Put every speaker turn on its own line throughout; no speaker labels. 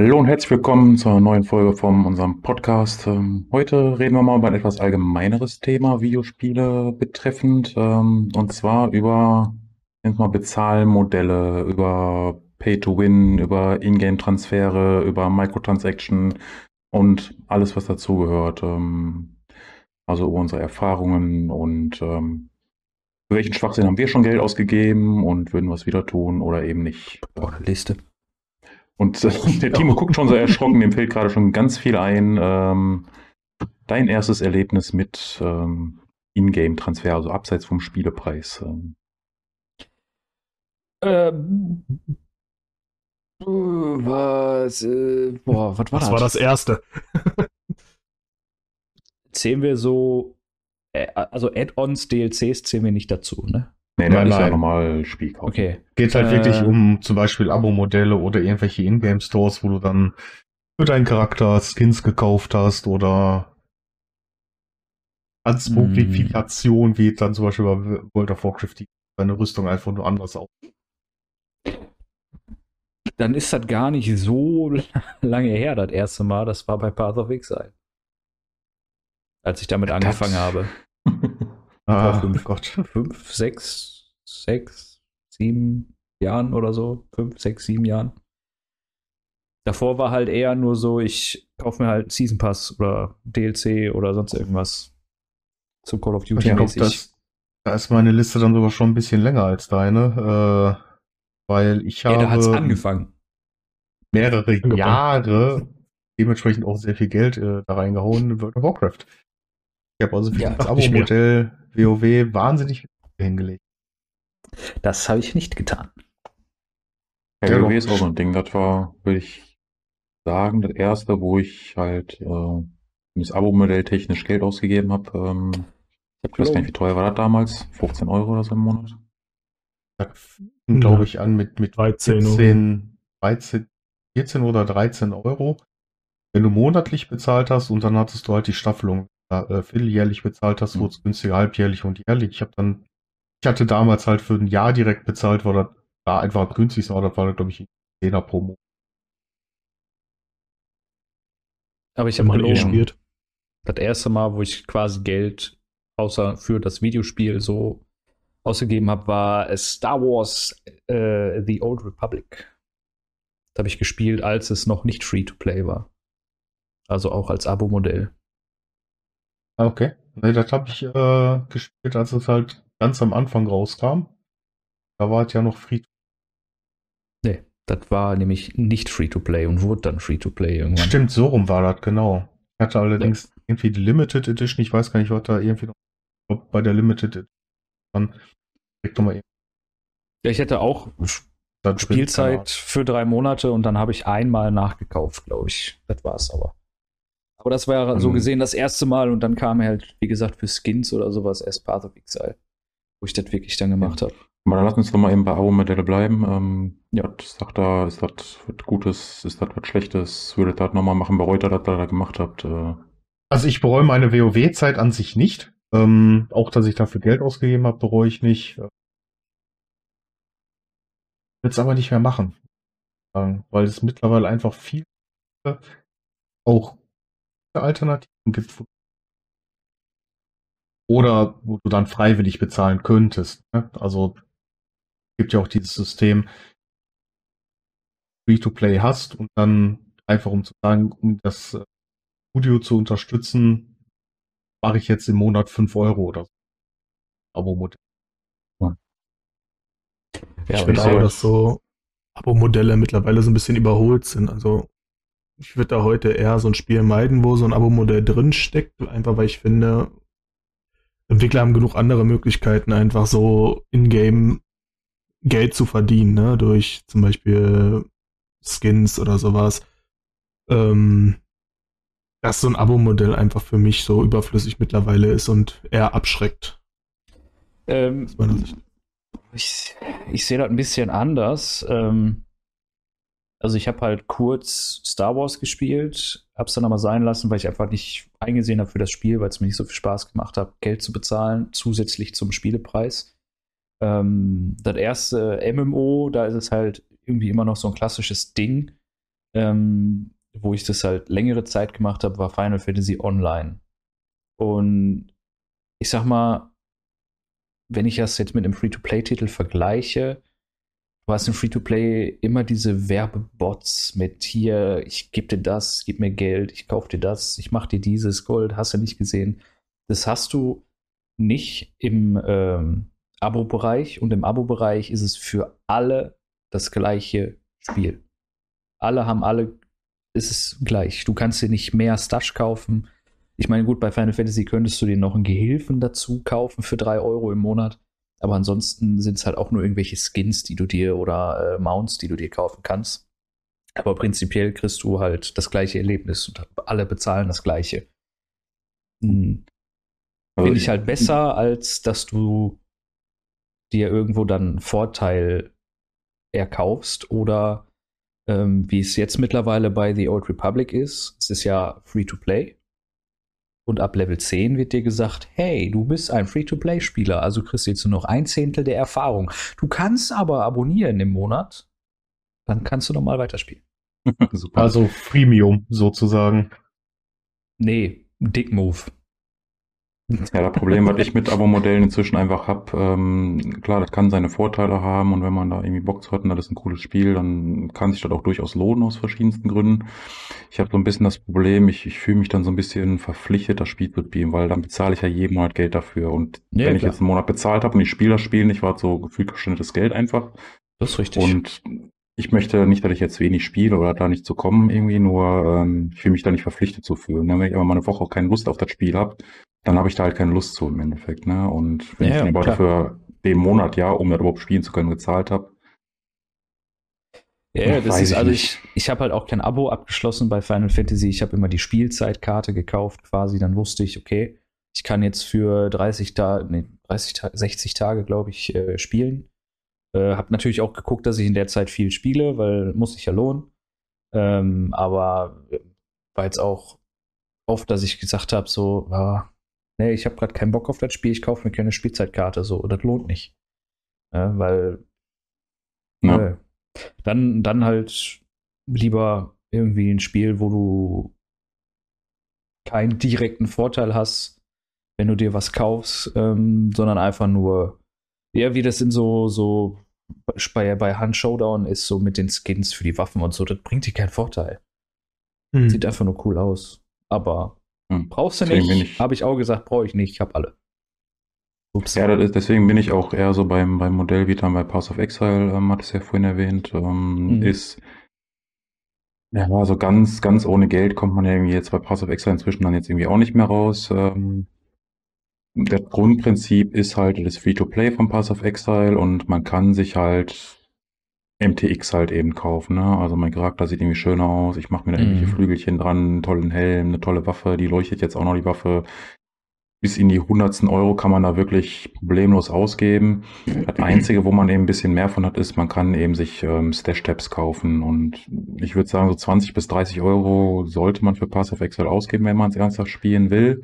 Hallo und herzlich willkommen zur neuen Folge von unserem Podcast. Ähm, heute reden wir mal über ein etwas allgemeineres Thema, Videospiele betreffend, ähm, und zwar über mal Bezahlmodelle, über Pay-to-Win, über Ingame-Transfere, über Microtransaction und alles, was dazugehört. Ähm, also über unsere Erfahrungen und für welchen Schwachsinn haben wir schon Geld ausgegeben und würden wir es wieder tun oder eben nicht.
Boah, Liste.
Und äh, der Timo guckt schon so erschrocken, dem fällt gerade schon ganz viel ein. Ähm, dein erstes Erlebnis mit ähm, Ingame-Transfer, also abseits vom Spielepreis. Ähm.
Ähm, was, äh, boah, was war
das?
Das
war das erste.
zählen wir so, äh, also Add-ons, DLCs zählen wir nicht dazu, ne?
Nee, da ist ja normal Spielkauf.
Okay.
Geht halt äh, wirklich um zum Beispiel Abo-Modelle oder irgendwelche Ingame-Stores, wo du dann für deinen Charakter Skins gekauft hast oder als Modifikation, mm. wie dann zum Beispiel bei World of Warcraft die deine Rüstung einfach nur anders auf.
Dann ist das gar nicht so lange her, das erste Mal. Das war bei Path of Exile. Als ich damit angefangen das habe.
Ah,
fünf, Gott. fünf, sechs, sechs, sieben Jahren oder so. Fünf, sechs, sieben Jahren. Davor war halt eher nur so, ich kaufe mir halt Season Pass oder DLC oder sonst irgendwas. Zum Call of Duty mäßig.
Da ist meine Liste dann sogar schon ein bisschen länger als deine. Äh, weil ich habe. Ja, da
hat's angefangen.
Mehrere angefangen. Jahre dementsprechend auch sehr viel Geld äh, da reingehauen in World of Warcraft. Ich habe also für ja, das Abo-Modell WoW wahnsinnig hingelegt.
Das habe ich nicht getan.
Ja, WoW ist auch so ein Ding. Das war, würde ich sagen, das erste, wo ich halt äh, das Abo-Modell technisch Geld ausgegeben habe. Ähm, ich weiß gar nicht, wie teuer war das damals? 15 Euro oder so im Monat?
Glaube ich an mit, mit 13, 14, 13, 14 oder 13 Euro. Wenn du monatlich bezahlt hast und dann hattest du halt die Staffelung äh, vierteljährlich bezahlt hast, mhm. wurde es günstiger, halbjährlich und jährlich. Ich habe dann, ich hatte damals halt für ein Jahr direkt bezahlt, weil das war einfach günstig, aber das war, glaube ich, 10er pro Monat.
Aber ich habe mal gespielt. Das erste Mal, wo ich quasi Geld außer für das Videospiel so ausgegeben habe, war Star Wars äh, The Old Republic. Das habe ich gespielt, als es noch nicht Free-to-Play war. Also auch als Abo-Modell.
Ah, okay. Nee, das habe ich äh, gespielt, als es halt ganz am Anfang rauskam. Da war es ja noch free.
Nee, das war nämlich nicht Free-to-Play und wurde dann Free-to-Play irgendwann.
Stimmt, so rum war das, genau. Ich hatte allerdings ja. irgendwie die Limited Edition, ich weiß gar nicht, was da irgendwie noch bei der Limited Edition dann
direkt nochmal Ja, ich hätte auch Spielzeit für drei Monate und dann habe ich einmal nachgekauft, glaube ich. Das war es aber. Aber das war ja so mhm. gesehen das erste Mal und dann kam halt, wie gesagt, für Skins oder sowas erst Path of Exile, wo ich das wirklich dann gemacht habe.
Aber dann lass uns doch mal eben bei Abo-Modelle bleiben. Ähm, ja, sagt da, ist das was Gutes, ist das was Schlechtes? Würdet ihr das nochmal machen, bereut ihr, dass ihr da gemacht habt? Äh?
Also ich bereue meine WoW-Zeit an sich nicht. Ähm, auch, dass ich dafür Geld ausgegeben habe, bereue ich nicht. Will es aber nicht mehr machen. Weil es mittlerweile einfach viel auch Alternativen gibt. Oder wo du dann freiwillig bezahlen könntest. Ne? Also gibt ja auch dieses System, Free-to-Play hast und dann einfach um zu sagen, um das äh, Studio zu unterstützen, mache ich jetzt im Monat 5 Euro oder so. Abo-Modell.
Ja, ich finde auch, dass so Abo-Modelle mittlerweile so ein bisschen überholt sind. Also ich würde da heute eher so ein Spiel meiden, wo so ein Abo-Modell drin steckt, einfach weil ich finde, Entwickler haben genug andere Möglichkeiten, einfach so in-game Geld zu verdienen, ne? durch zum Beispiel Skins oder sowas. Ähm, dass so ein Abo-Modell einfach für mich so überflüssig mittlerweile ist und eher abschreckt.
Ähm, ich, ich sehe das ein bisschen anders. Ähm, also ich habe halt kurz Star Wars gespielt, habe es dann aber sein lassen, weil ich einfach nicht eingesehen habe für das Spiel, weil es mir nicht so viel Spaß gemacht hat, Geld zu bezahlen, zusätzlich zum Spielepreis. Ähm, das erste MMO, da ist es halt irgendwie immer noch so ein klassisches Ding. ähm, wo ich das halt längere Zeit gemacht habe, war Final Fantasy Online. Und ich sag mal, wenn ich das jetzt mit einem Free-to-Play-Titel vergleiche, du hast im Free-to-Play immer diese Werbebots mit hier, ich gebe dir das, gib mir Geld, ich kaufe dir das, ich mache dir dieses Gold, hast du nicht gesehen. Das hast du nicht im ähm, Abo-Bereich und im Abo-Bereich ist es für alle das gleiche Spiel. Alle haben alle, ist es gleich. Du kannst dir nicht mehr Stash kaufen. Ich meine, gut, bei Final Fantasy könntest du dir noch einen Gehilfen dazu kaufen für 3 Euro im Monat. Aber ansonsten sind es halt auch nur irgendwelche Skins, die du dir oder äh, Mounts, die du dir kaufen kannst. Aber prinzipiell kriegst du halt das gleiche Erlebnis und alle bezahlen das gleiche. Hm. Finde ich halt besser, als dass du dir irgendwo dann einen Vorteil erkaufst oder ähm, wie es jetzt mittlerweile bei The Old Republic ist. Es ist ja free to play. Und ab Level 10 wird dir gesagt, hey, du bist ein Free-to-Play-Spieler, also kriegst du jetzt nur noch ein Zehntel der Erfahrung. Du kannst aber abonnieren im Monat, dann kannst du nochmal weiterspielen.
also Freemium sozusagen.
Nee, Dick Move.
Ja, das Problem, was ich mit Abo-Modellen inzwischen einfach habe, ähm, klar, das kann seine Vorteile haben und wenn man da irgendwie Bock zu hat und das ist ein cooles Spiel, dann kann sich das auch durchaus lohnen aus verschiedensten Gründen. Ich habe so ein bisschen das Problem, ich, ich fühle mich dann so ein bisschen verpflichtet, das Spiel zu spielen, weil dann bezahle ich ja jeden Monat Geld dafür und ja, wenn klar. ich jetzt einen Monat bezahlt habe und ich spiele das Spiel nicht, war so gefühlt geschnittenes Geld einfach.
Das ist richtig.
Und ich möchte nicht, dass ich jetzt wenig spiele oder da nicht zu kommen irgendwie, nur ähm, ich fühle mich da nicht verpflichtet zu fühlen. Wenn ich aber mal eine Woche auch keine Lust auf das Spiel habe, dann habe ich da halt keine Lust zu im Endeffekt. Ne? Und wenn ja, ich dann aber dafür den Monat ja, um das überhaupt spielen zu können, gezahlt habe.
Ja, das ist, ich also ich, ich habe halt auch kein Abo abgeschlossen bei Final Fantasy. Ich habe immer die Spielzeitkarte gekauft quasi. Dann wusste ich, okay, ich kann jetzt für 30 Tage, nee, 30 Ta 60 Tage, glaube ich, äh, spielen. Äh, habe natürlich auch geguckt, dass ich in der Zeit viel spiele, weil muss sich ja lohnen. Ähm, aber äh, war jetzt auch oft, dass ich gesagt habe, so, ja, nee, ich habe gerade keinen Bock auf das Spiel, ich kaufe mir keine Spielzeitkarte, so, das lohnt nicht. Ja, weil ja. Äh, dann, dann halt lieber irgendwie ein Spiel, wo du keinen direkten Vorteil hast, wenn du dir was kaufst, ähm, sondern einfach nur, ja, wie das in so, so bei, bei Hand Showdown ist, so mit den Skins für die Waffen und so, das bringt dir keinen Vorteil. Hm. Sieht einfach nur cool aus. Aber hm. Brauchst du nicht? Habe ich auch gesagt, brauche ich nicht. Ich habe alle.
Ups. Ja, ist, deswegen bin ich auch eher so beim, beim Modell wie dann bei Pass of Exile, ähm, hat es ja vorhin erwähnt, ähm, mhm. ist ja, also ganz, ganz ohne Geld kommt man ja irgendwie jetzt bei Pass of Exile inzwischen dann jetzt irgendwie auch nicht mehr raus. Ähm, das Grundprinzip ist halt das Free-to-Play von Pass of Exile und man kann sich halt MTX halt eben kaufen. Ne? Also mein Charakter sieht irgendwie schöner aus. Ich mache mir da irgendwelche mhm. Flügelchen dran, einen tollen Helm, eine tolle Waffe. Die leuchtet jetzt auch noch die Waffe. Bis in die hundertsten Euro kann man da wirklich problemlos ausgeben. Das Einzige, wo man eben ein bisschen mehr von hat, ist, man kann eben sich ähm, Stash-Tabs kaufen. Und ich würde sagen, so 20 bis 30 Euro sollte man für Pass of Exile ausgeben, wenn man es ernsthaft spielen will.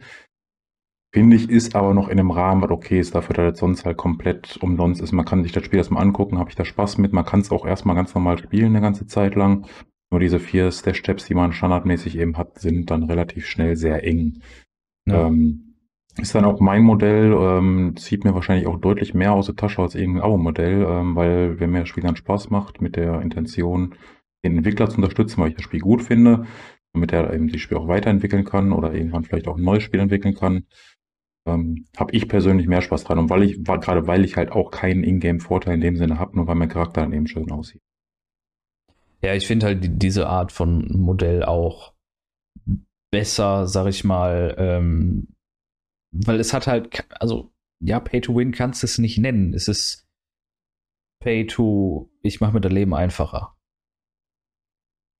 Finde ich, ist aber noch in einem Rahmen, was okay ist, dafür, dass das sonst halt komplett umsonst ist. Man kann sich das Spiel erstmal angucken, habe ich da Spaß mit. Man kann es auch erstmal ganz normal spielen eine ganze Zeit lang. Nur diese vier Stash-Tabs, die man standardmäßig eben hat, sind dann relativ schnell sehr eng. Ja. Ähm, ist dann auch mein Modell, ähm, zieht mir wahrscheinlich auch deutlich mehr aus der Tasche als irgendein Abo-Modell, ähm, weil wenn mir das Spiel dann Spaß macht, mit der Intention, den Entwickler zu unterstützen, weil ich das Spiel gut finde, damit er eben das Spiel auch weiterentwickeln kann oder irgendwann vielleicht auch ein neues Spiel entwickeln kann, ähm, habe ich persönlich mehr Spaß dran. Und weil ich, gerade weil ich halt auch keinen Ingame-Vorteil in dem Sinne habe, nur weil mein Charakter dann eben schön aussieht.
Ja, ich finde halt diese Art von Modell auch besser, sag ich mal, ähm, weil es hat halt, also ja, Pay to Win kannst du es nicht nennen. Es ist Pay to, ich mache mir das Leben einfacher.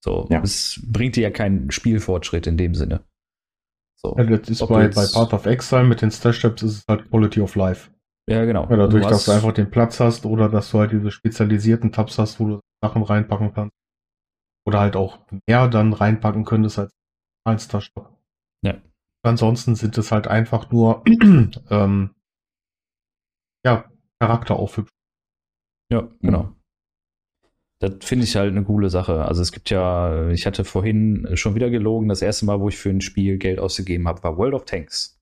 So, ja. es bringt dir ja keinen Spielfortschritt in dem Sinne.
So. Ja, das ist bei, bei Path of Exile mit den Stash Steps ist es halt Quality of Life.
Ja, genau.
Ja, dadurch, du dass du einfach den Platz hast oder dass du halt diese spezialisierten Tabs hast, wo du Sachen reinpacken kannst. Oder halt auch mehr dann reinpacken könntest als ein Stash-Shop. Ja. Ansonsten sind es halt einfach nur ähm, ja, Charakter aufhübschen.
Ja, genau. Das finde ich halt eine coole Sache. Also es gibt ja, ich hatte vorhin schon wieder gelogen, das erste Mal, wo ich für ein Spiel Geld ausgegeben habe, war World of Tanks.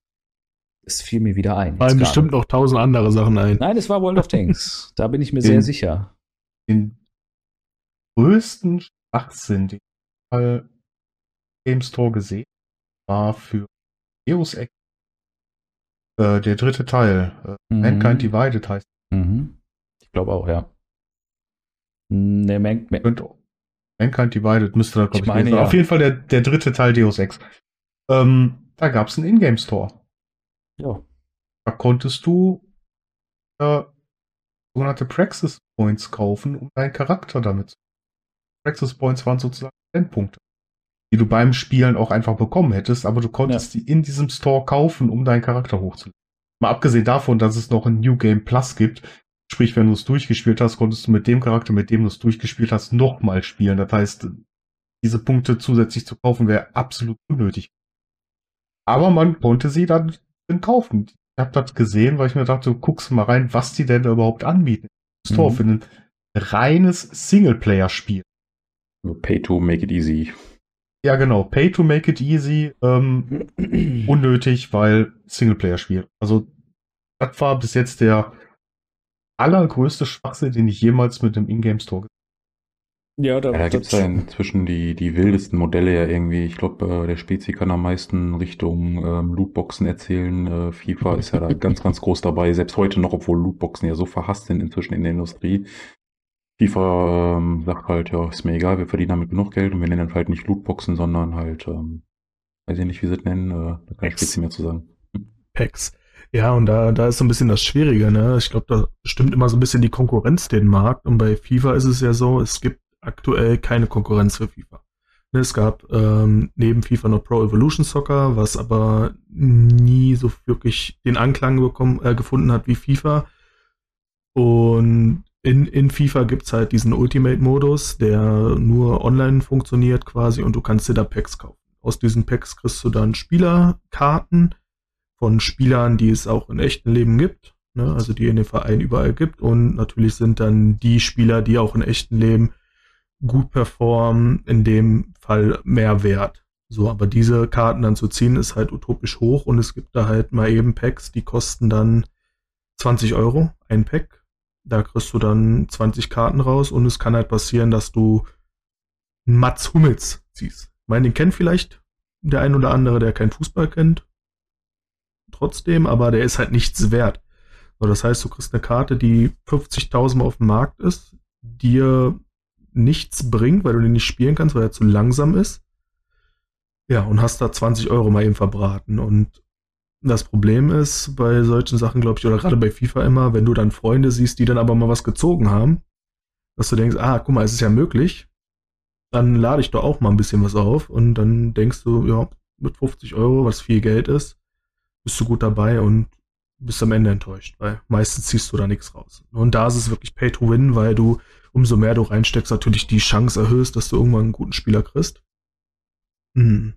Es fiel mir wieder ein.
Fallen bestimmt noch tausend andere Sachen ein.
Nein, es war World of Tanks. da bin ich mir den, sehr sicher.
Den größten Schwachsinn, den ich mal Game Store gesehen war für Deus Ex äh, der dritte Teil. Äh, mhm. Mankind Divided heißt.
Mhm. Ich glaube auch, ja. Ne, Man
Mankind Divided müsste da,
glaube ich, meine, ja.
Auf jeden Fall der, der dritte Teil Deus Ex. Ähm, da gab es einen Ingame Store.
Ja.
Da konntest du äh, sogenannte Praxis Points kaufen, um deinen Charakter damit zu. Praxis Points waren sozusagen Endpunkte, die du beim Spielen auch einfach bekommen hättest, aber du konntest ja. die in diesem Store kaufen, um deinen Charakter hochzuladen. Mal abgesehen davon, dass es noch ein New Game Plus gibt, Sprich, wenn du es durchgespielt hast, konntest du mit dem Charakter, mit dem du es durchgespielt hast, nochmal spielen. Das heißt, diese Punkte zusätzlich zu kaufen wäre absolut unnötig. Aber man konnte sie dann kaufen. Ich habe das gesehen, weil ich mir dachte, guckst mal rein, was die denn überhaupt anbieten. Store mhm. für ein reines Singleplayer-Spiel.
Pay to make it easy.
Ja, genau. Pay to make it easy. Ähm, unnötig, weil Singleplayer-Spiel. Also, das war bis jetzt der allergrößte Schwachsinn, den ich jemals mit dem Ingame Store
ja, da, ja, da gibt es ja inzwischen die, die wildesten Modelle ja irgendwie. Ich glaube, äh, der Spezi kann am meisten Richtung ähm, Lootboxen erzählen. Äh, FIFA ist ja da ganz, ganz groß dabei. Selbst heute noch, obwohl Lootboxen ja so verhasst sind inzwischen in der Industrie. FIFA ähm, sagt halt, ja, ist mir egal, wir verdienen damit genug Geld und wir nennen halt nicht Lootboxen, sondern halt, ähm, weiß ich nicht, wie sie es nennen, äh, da kann ich Spezi mehr zu sagen.
Packs. Ja, und da, da ist so ein bisschen das Schwierige, ne? Ich glaube, da stimmt immer so ein bisschen die Konkurrenz den Markt. Und bei FIFA ist es ja so, es gibt aktuell keine Konkurrenz für FIFA. Ne, es gab ähm, neben FIFA noch Pro Evolution Soccer, was aber nie so wirklich den Anklang bekommen, äh, gefunden hat wie FIFA. Und in, in FIFA gibt's halt diesen Ultimate-Modus, der nur online funktioniert quasi und du kannst dir da Packs kaufen. Aus diesen Packs kriegst du dann Spielerkarten, von Spielern, die es auch in echten Leben gibt, ne? also die in den Verein überall gibt. Und natürlich sind dann die Spieler, die auch in echten Leben gut performen, in dem Fall mehr wert. So, aber diese Karten dann zu ziehen, ist halt utopisch hoch und es gibt da halt mal eben Packs, die kosten dann 20 Euro, ein Pack. Da kriegst du dann 20 Karten raus und es kann halt passieren, dass du Mats Hummels ziehst. Ich meine, den kennt vielleicht der ein oder andere, der keinen Fußball kennt trotzdem, aber der ist halt nichts wert. So, das heißt, du kriegst eine Karte, die 50.000 Mal auf dem Markt ist, dir nichts bringt, weil du den nicht spielen kannst, weil er zu langsam ist. Ja, und hast da 20 Euro mal eben verbraten. Und das Problem ist bei solchen Sachen, glaube ich, oder gerade bei FIFA immer, wenn du dann Freunde siehst, die dann aber mal was gezogen haben, dass du denkst, ah, guck mal, es ist ja möglich, dann lade ich doch auch mal ein bisschen was auf und dann denkst du, ja, mit 50 Euro, was viel Geld ist, bist du gut dabei und bist am Ende enttäuscht, weil meistens ziehst du da nichts raus. Und da ist es wirklich Pay to Win, weil du, umso mehr du reinsteckst, natürlich die Chance erhöhst, dass du irgendwann einen guten Spieler kriegst. Mhm.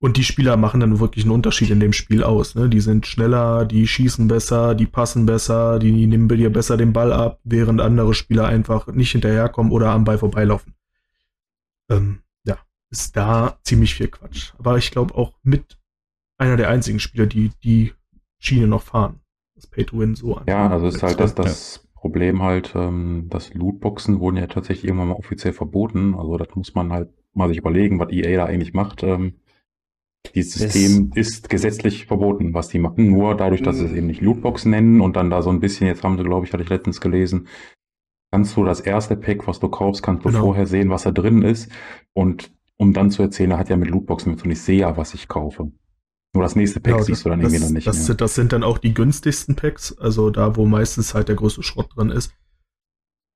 Und die Spieler machen dann wirklich einen Unterschied in dem Spiel aus. Ne? Die sind schneller, die schießen besser, die passen besser, die nehmen dir besser den Ball ab, während andere Spieler einfach nicht hinterherkommen oder am Ball vorbeilaufen. Ähm, ja, ist da ziemlich viel Quatsch. Aber ich glaube auch mit einer der einzigen Spieler, die die Schiene noch fahren. Das Pay-to-Win so
an. Ja, also ist halt das, das ja. Problem halt, ähm, dass Lootboxen wurden ja tatsächlich irgendwann mal offiziell verboten. Also das muss man halt mal sich überlegen, was EA da eigentlich macht. Ähm, dieses System es ist gesetzlich verboten, was die machen. Nur dadurch, dass sie es eben nicht Lootboxen nennen und dann da so ein bisschen, jetzt haben sie, glaube ich, hatte ich letztens gelesen, kannst du das erste Pack, was du kaufst, kannst du genau. vorher sehen, was da drin ist. Und um dann zu erzählen, er hat ja mit Lootboxen mit so nicht sehe ja, was ich kaufe. Nur das nächste Pack ja, siehst du dann irgendwie noch nicht.
Das, mehr. das sind dann auch die günstigsten Packs, also da, wo meistens halt der größte Schrott drin ist.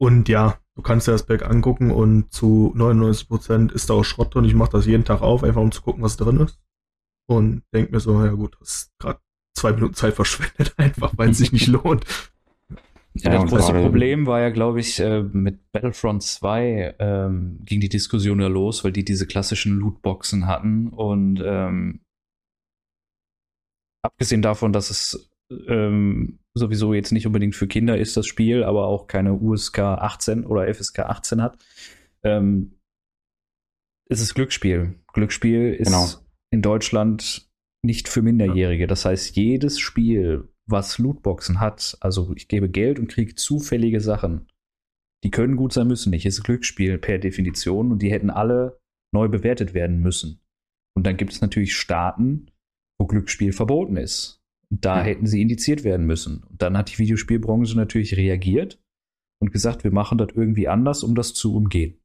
Und ja, du kannst dir das Pack angucken und zu 99% ist da auch Schrott drin. Ich mache das jeden Tag auf, einfach um zu gucken, was drin ist. Und denk mir so, ja gut, das ist gerade zwei Minuten Zeit verschwendet, einfach, weil es sich nicht lohnt.
Ja, das große Problem war ja, glaube ich, äh, mit Battlefront 2 ähm, ging die Diskussion ja los, weil die diese klassischen Lootboxen hatten und ähm, abgesehen davon, dass es ähm, sowieso jetzt nicht unbedingt für Kinder ist das Spiel, aber auch keine USK 18 oder FSK 18 hat, ähm, ist es Glücksspiel. Glücksspiel ist genau. in Deutschland nicht für Minderjährige. Das heißt, jedes Spiel, was Lootboxen hat, also ich gebe Geld und kriege zufällige Sachen, die können gut sein, müssen nicht. Es ist Glücksspiel per Definition und die hätten alle neu bewertet werden müssen. Und dann gibt es natürlich Staaten, wo Glücksspiel verboten ist. Und da ja. hätten sie indiziert werden müssen. Und dann hat die Videospielbranche natürlich reagiert und gesagt, wir machen das irgendwie anders, um das zu umgehen.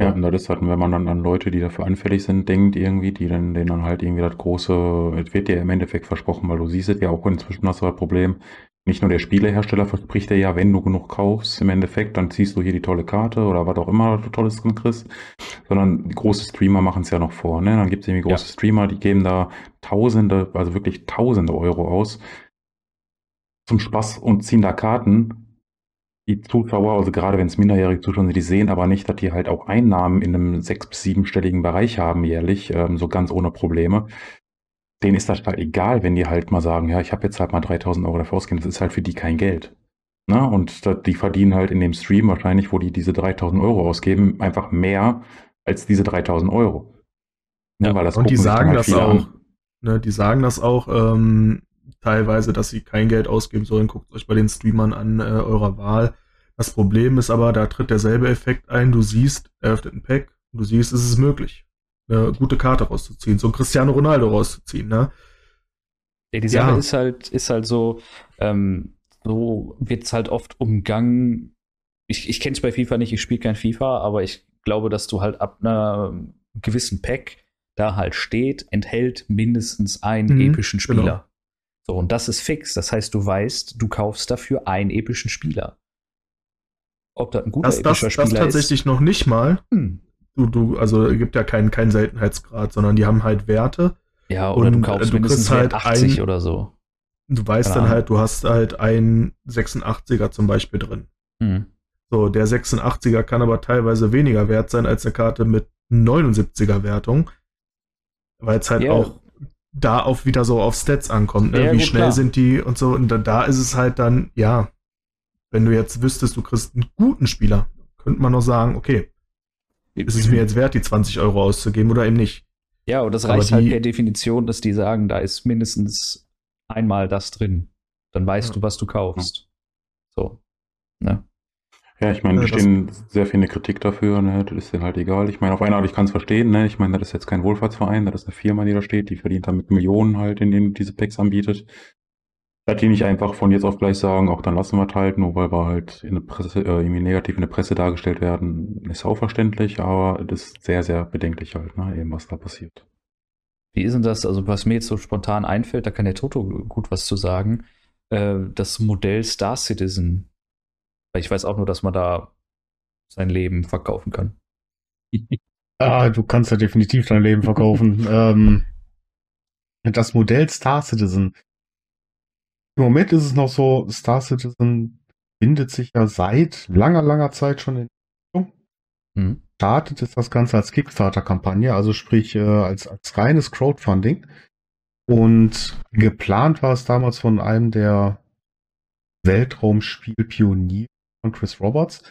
Ja, und das hatten, wenn man dann an Leute, die dafür anfällig sind, denkt irgendwie, die dann, denen dann halt irgendwie das große, es wird dir im Endeffekt versprochen, weil du siehst es ja auch inzwischen hast du das Problem, nicht nur der Spielehersteller verspricht dir ja, wenn du genug kaufst, im Endeffekt, dann ziehst du hier die tolle Karte oder was auch immer du Tolles drin kriegst, sondern große Streamer machen es ja noch vor. Ne? Dann gibt es irgendwie große ja. Streamer, die geben da Tausende, also wirklich Tausende Euro aus zum Spaß und ziehen da Karten. Die Zuschauer, also gerade wenn es minderjährige Zuschauer sind, die sehen aber nicht, dass die halt auch Einnahmen in einem sechs- bis siebenstelligen Bereich haben jährlich, ähm, so ganz ohne Probleme denen ist das halt egal, wenn die halt mal sagen, ja, ich habe jetzt halt mal 3000 Euro dafür ausgegeben, das ist halt für die kein Geld. Na, ne? und die verdienen halt in dem Stream wahrscheinlich, wo die diese 3000 Euro ausgeben, einfach mehr als diese 3000 Euro.
Ne, ja, weil das und die sagen halt das auch. Ne, die sagen das auch ähm, teilweise, dass sie kein Geld ausgeben sollen. Guckt euch bei den Streamern an äh, eurer Wahl. Das Problem ist aber, da tritt derselbe Effekt ein. Du siehst, er öffnet ein Pack, und du siehst, es ist möglich eine gute Karte rauszuziehen, so ein Cristiano Ronaldo rauszuziehen, ne?
Ja, die Sache ja. ist halt, ist halt so, ähm, so wird es halt oft umgangen. Ich, ich kenne es bei FIFA nicht, ich spiele kein FIFA, aber ich glaube, dass du halt ab einer gewissen Pack da halt steht, enthält mindestens einen mhm, epischen genau. Spieler. Genau. So, und das ist fix. Das heißt, du weißt, du kaufst dafür einen epischen Spieler.
Ob das ein guter das, epischer das, Spieler ist. Das tatsächlich noch nicht mal. Hm du, du, also gibt ja keinen, keinen Seltenheitsgrad, sondern die haben halt Werte.
Ja, oder und du kaufst du mindestens halt 80 ein, oder so.
Du weißt Keine dann halt, du hast halt einen 86er zum Beispiel drin. Mhm. So, der 86er kann aber teilweise weniger wert sein als eine Karte mit 79er Wertung, weil es halt yeah. auch da auch wieder so auf Stats ankommt, ne? Ja, wie gut, schnell klar. sind die und so. Und da, da ist es halt dann, ja, wenn du jetzt wüsstest, du kriegst einen guten Spieler, könnte man noch sagen, okay, ist es mir jetzt wert, die 20 Euro auszugeben oder eben nicht?
Ja, und das reicht halt per Definition, dass die sagen, da ist mindestens einmal das drin. Dann weißt ja. du, was du kaufst. So. Ne?
Ja, ich meine, da stehen sehr viele Kritik dafür, ne? Das ist denen halt egal. Ich meine, auf eine Art, ich kann es verstehen, ne? Ich meine, das ist jetzt kein Wohlfahrtsverein, das ist eine Firma, die da steht, die verdient damit Millionen halt, indem diese Packs anbietet. Dass die nicht einfach von jetzt auf gleich sagen, auch dann lassen wir es halt, nur weil wir halt in der Presse, äh, irgendwie negativ in der Presse dargestellt werden, ist auch verständlich, aber das ist sehr, sehr bedenklich halt, ne, eben was da passiert.
Wie ist denn das? Also, was mir jetzt so spontan einfällt, da kann der Toto gut was zu sagen. Äh, das Modell Star Citizen. Ich weiß auch nur, dass man da sein Leben verkaufen kann.
ah, du kannst ja definitiv dein Leben verkaufen. ähm, das Modell Star Citizen im Moment ist es noch so, Star Citizen bindet sich ja seit langer, langer Zeit schon in. Mhm. Startet ist das Ganze als Kickstarter-Kampagne, also sprich äh, als, als reines Crowdfunding. Und geplant war es damals von einem der Weltraumspielpioniere von Chris Roberts,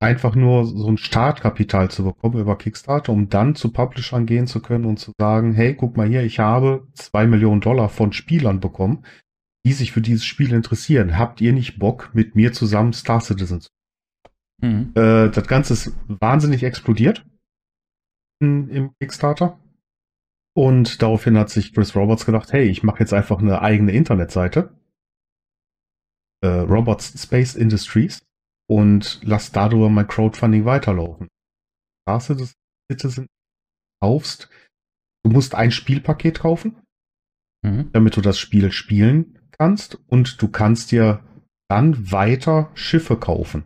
einfach nur so ein Startkapital zu bekommen über Kickstarter, um dann zu Publishern gehen zu können und zu sagen, hey, guck mal hier, ich habe zwei Millionen Dollar von Spielern bekommen die sich für dieses Spiel interessieren, habt ihr nicht Bock, mit mir zusammen Star Citizen zu mhm. äh, Das Ganze ist wahnsinnig explodiert im Kickstarter. Und daraufhin hat sich Chris Roberts gedacht, hey, ich mache jetzt einfach eine eigene Internetseite. Äh, Robots Space Industries und lass darüber mein Crowdfunding weiterlaufen. Star Citizen kaufst, du musst ein Spielpaket kaufen, mhm. damit du das Spiel spielen kannst und du kannst dir dann weiter Schiffe kaufen.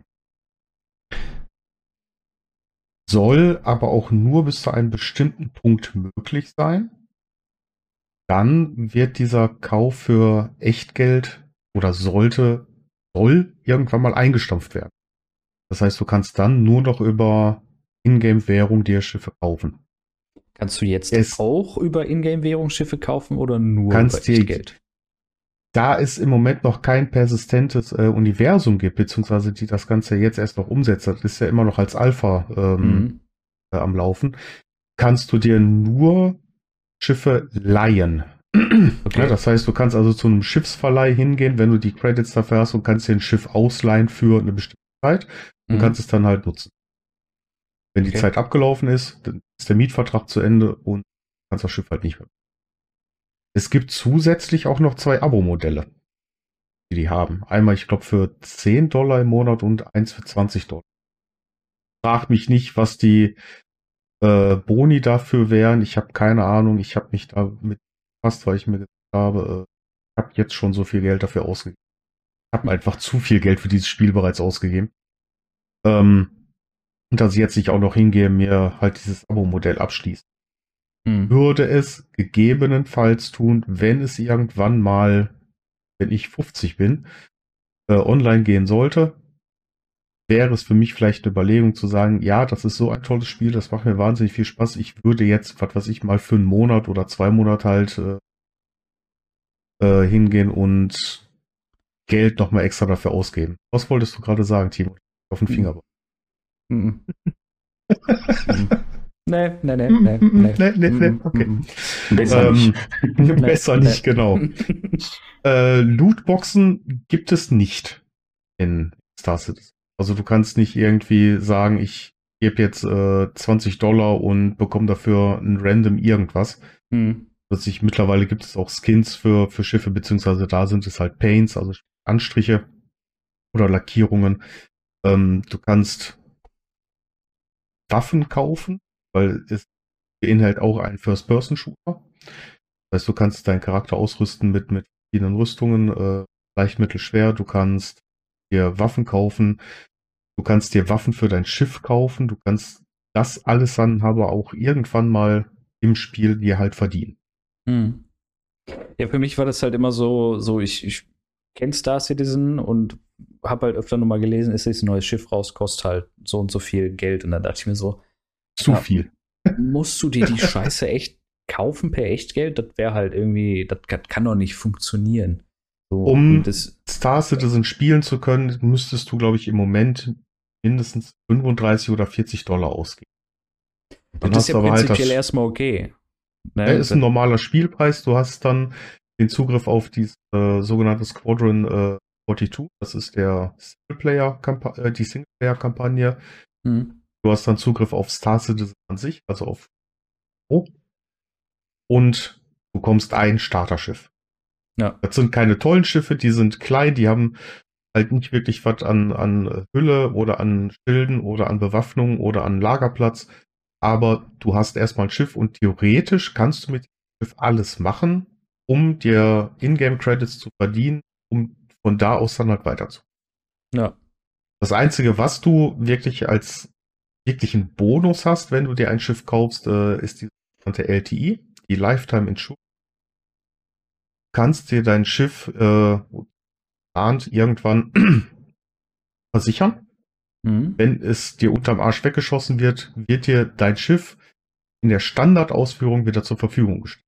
Soll aber auch nur bis zu einem bestimmten Punkt möglich sein. Dann wird dieser Kauf für Echtgeld oder sollte, soll irgendwann mal eingestampft werden. Das heißt, du kannst dann nur noch über Ingame-Währung dir Schiffe kaufen.
Kannst du jetzt es auch über Ingame-Währung Schiffe kaufen oder nur
kannst über Echtgeld? Da es im Moment noch kein persistentes äh, Universum gibt, beziehungsweise die das Ganze jetzt erst noch umsetzt, das ist ja immer noch als Alpha ähm, mhm. äh, am Laufen, kannst du dir nur Schiffe leihen. Okay. Ja, das heißt, du kannst also zu einem Schiffsverleih hingehen, wenn du die Credits dafür hast und kannst dir ein Schiff ausleihen für eine bestimmte Zeit und mhm. kannst es dann halt nutzen. Wenn die okay. Zeit abgelaufen ist, dann ist der Mietvertrag zu Ende und kannst das Schiff halt nicht mehr. Es gibt zusätzlich auch noch zwei Abo-Modelle, die die haben. Einmal, ich glaube, für 10 Dollar im Monat und eins für 20 Dollar. Frag mich nicht, was die äh, Boni dafür wären. Ich habe keine Ahnung. Ich habe mich da mit fast, weil ich mir gesagt habe, äh, ich habe jetzt schon so viel Geld dafür ausgegeben. Ich habe einfach zu viel Geld für dieses Spiel bereits ausgegeben. Ähm, und dass ich jetzt nicht auch noch hingehe, mir halt dieses Abo-Modell abschließen. Hm. Würde es gegebenenfalls tun, wenn es irgendwann mal, wenn ich 50 bin, äh, online gehen sollte, wäre es für mich vielleicht eine Überlegung zu sagen, ja, das ist so ein tolles Spiel, das macht mir wahnsinnig viel Spaß. Ich würde jetzt, was weiß ich, mal für einen Monat oder zwei Monate halt äh, äh, hingehen und Geld nochmal extra dafür ausgeben. Was wolltest du gerade sagen, Timo? Auf den Finger. Mhm.
Nee, nee, nee, nee, nee. nee, nee, nee.
Okay. Besser ähm, nicht. besser nicht, genau. äh, Lootboxen gibt es nicht in Star Citizen. Also du kannst nicht irgendwie sagen, ich gebe jetzt äh, 20 Dollar und bekomme dafür ein random irgendwas. Hm. Plötzlich mittlerweile gibt es auch Skins für, für Schiffe, beziehungsweise da sind es halt Paints, also Anstriche oder Lackierungen. Ähm, du kannst Waffen kaufen, weil es beinhaltet auch einen First-Person-Shooter. Das heißt, du kannst deinen Charakter ausrüsten mit, mit verschiedenen Rüstungen, äh, leicht, mittel, schwer. Du kannst dir Waffen kaufen. Du kannst dir Waffen für dein Schiff kaufen. Du kannst das alles dann aber auch irgendwann mal im Spiel dir halt verdienen. Hm.
Ja, für mich war das halt immer so, so ich, ich kenne Star Citizen und habe halt öfter nochmal gelesen, ist jetzt ein neues Schiff raus, kostet halt so und so viel Geld. Und dann dachte ich mir so,
zu ja, viel.
Musst du dir die Scheiße echt kaufen per Echtgeld? Das wäre halt irgendwie, das kann doch nicht funktionieren.
So, um das, Star Citizen spielen zu können, müsstest du, glaube ich, im Moment mindestens 35 oder 40 Dollar ausgeben.
Dann das ist ja prinzipiell halt erstmal okay.
Ne? Ja, ist ein normaler Spielpreis. Du hast dann den Zugriff auf die äh, sogenannte Squadron äh, 42. Das ist der Singleplayer äh, die Singleplayer-Kampagne. Hm. Du hast dann Zugriff auf Star Citizen an sich, also auf oh. und du bekommst ein Starterschiff. Ja. Das sind keine tollen Schiffe, die sind klein, die haben halt nicht wirklich was an, an Hülle oder an Schilden oder an Bewaffnung oder an Lagerplatz. Aber du hast erstmal ein Schiff und theoretisch kannst du mit dem Schiff alles machen, um dir Ingame-Credits zu verdienen, um von da aus dann halt weiterzukommen. Ja. Das Einzige, was du wirklich als wirklichen Bonus hast, wenn du dir ein Schiff kaufst, äh, ist die sogenannte LTI, die Lifetime Insurance kannst dir dein Schiff äh, irgendwann versichern. Mhm. Wenn es dir unterm Arsch weggeschossen wird, wird dir dein Schiff in der Standardausführung wieder zur Verfügung gestellt.